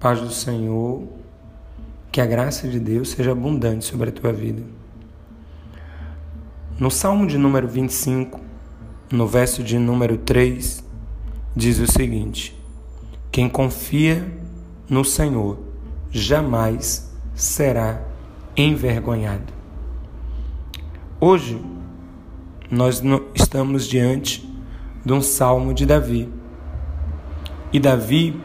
Paz do Senhor, que a graça de Deus seja abundante sobre a tua vida. No Salmo de número 25, no verso de número 3, diz o seguinte: Quem confia no Senhor jamais será envergonhado. Hoje, nós estamos diante de um salmo de Davi. E Davi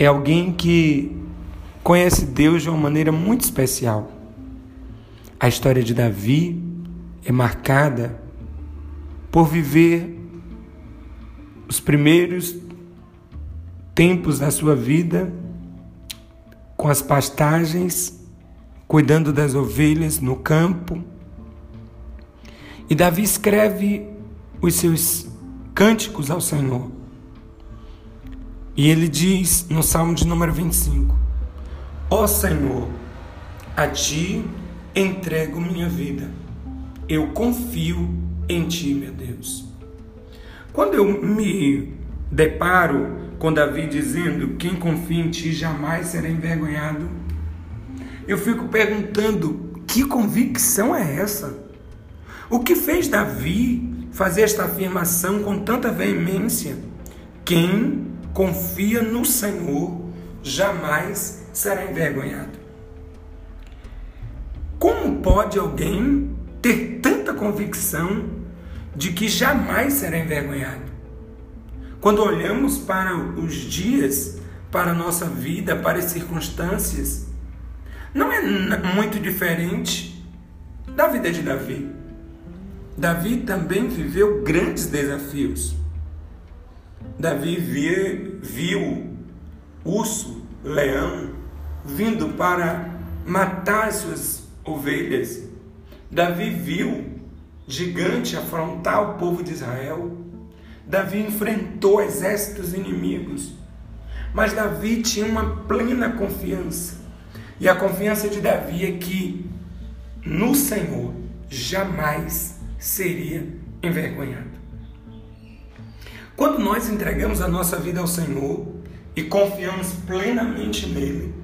é alguém que conhece Deus de uma maneira muito especial. A história de Davi é marcada por viver os primeiros tempos da sua vida com as pastagens, cuidando das ovelhas no campo. E Davi escreve os seus cânticos ao Senhor. E ele diz no Salmo de número 25: Ó oh Senhor, a ti entrego minha vida. Eu confio em ti, meu Deus. Quando eu me deparo com Davi dizendo: Quem confia em ti jamais será envergonhado, eu fico perguntando: que convicção é essa? O que fez Davi fazer esta afirmação com tanta veemência? Quem confia no Senhor, jamais será envergonhado. Como pode alguém ter tanta convicção de que jamais será envergonhado? Quando olhamos para os dias, para a nossa vida, para as circunstâncias, não é muito diferente da vida de Davi. Davi também viveu grandes desafios. Davi viu urso, leão, vindo para matar suas ovelhas. Davi viu gigante afrontar o povo de Israel. Davi enfrentou exércitos inimigos. Mas Davi tinha uma plena confiança. E a confiança de Davi é que no Senhor jamais seria envergonhado. Quando nós entregamos a nossa vida ao Senhor e confiamos plenamente nele,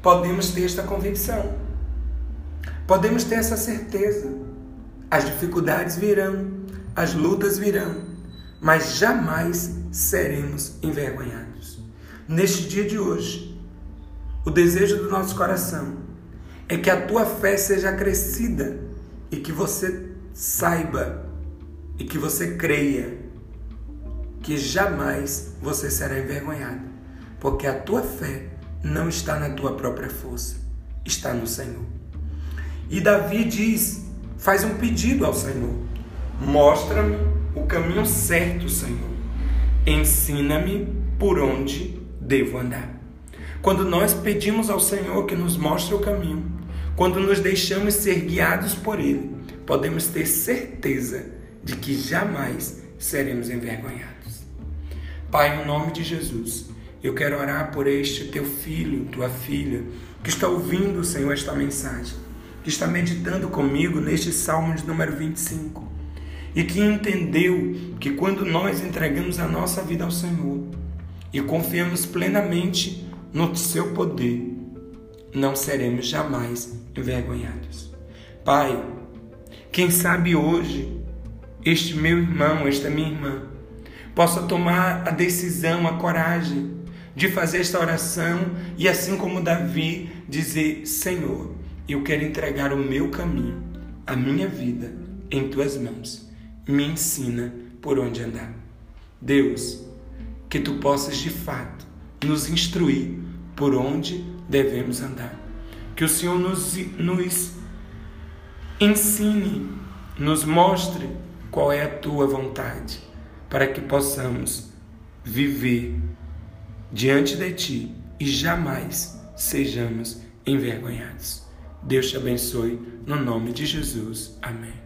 podemos ter esta convicção, podemos ter essa certeza. As dificuldades virão, as lutas virão, mas jamais seremos envergonhados. Neste dia de hoje, o desejo do nosso coração é que a tua fé seja crescida e que você saiba e que você creia que jamais você será envergonhado, porque a tua fé não está na tua própria força, está no Senhor. E Davi diz, faz um pedido ao Senhor: mostra-me o caminho certo, Senhor. Ensina-me por onde devo andar. Quando nós pedimos ao Senhor que nos mostre o caminho, quando nos deixamos ser guiados por Ele, podemos ter certeza de que jamais seremos envergonhados. Pai, em nome de Jesus, eu quero orar por este teu filho, tua filha, que está ouvindo, Senhor, esta mensagem, que está meditando comigo neste Salmo de número 25 e que entendeu que quando nós entregamos a nossa vida ao Senhor e confiamos plenamente no seu poder, não seremos jamais envergonhados. Pai, quem sabe hoje este meu irmão, esta minha irmã, possa tomar a decisão, a coragem de fazer esta oração e, assim como Davi, dizer: Senhor, eu quero entregar o meu caminho, a minha vida em tuas mãos. Me ensina por onde andar. Deus, que tu possas de fato nos instruir por onde devemos andar. Que o Senhor nos, nos ensine, nos mostre qual é a tua vontade para que possamos viver diante de Ti e jamais sejamos envergonhados. Deus te abençoe, no nome de Jesus. Amém.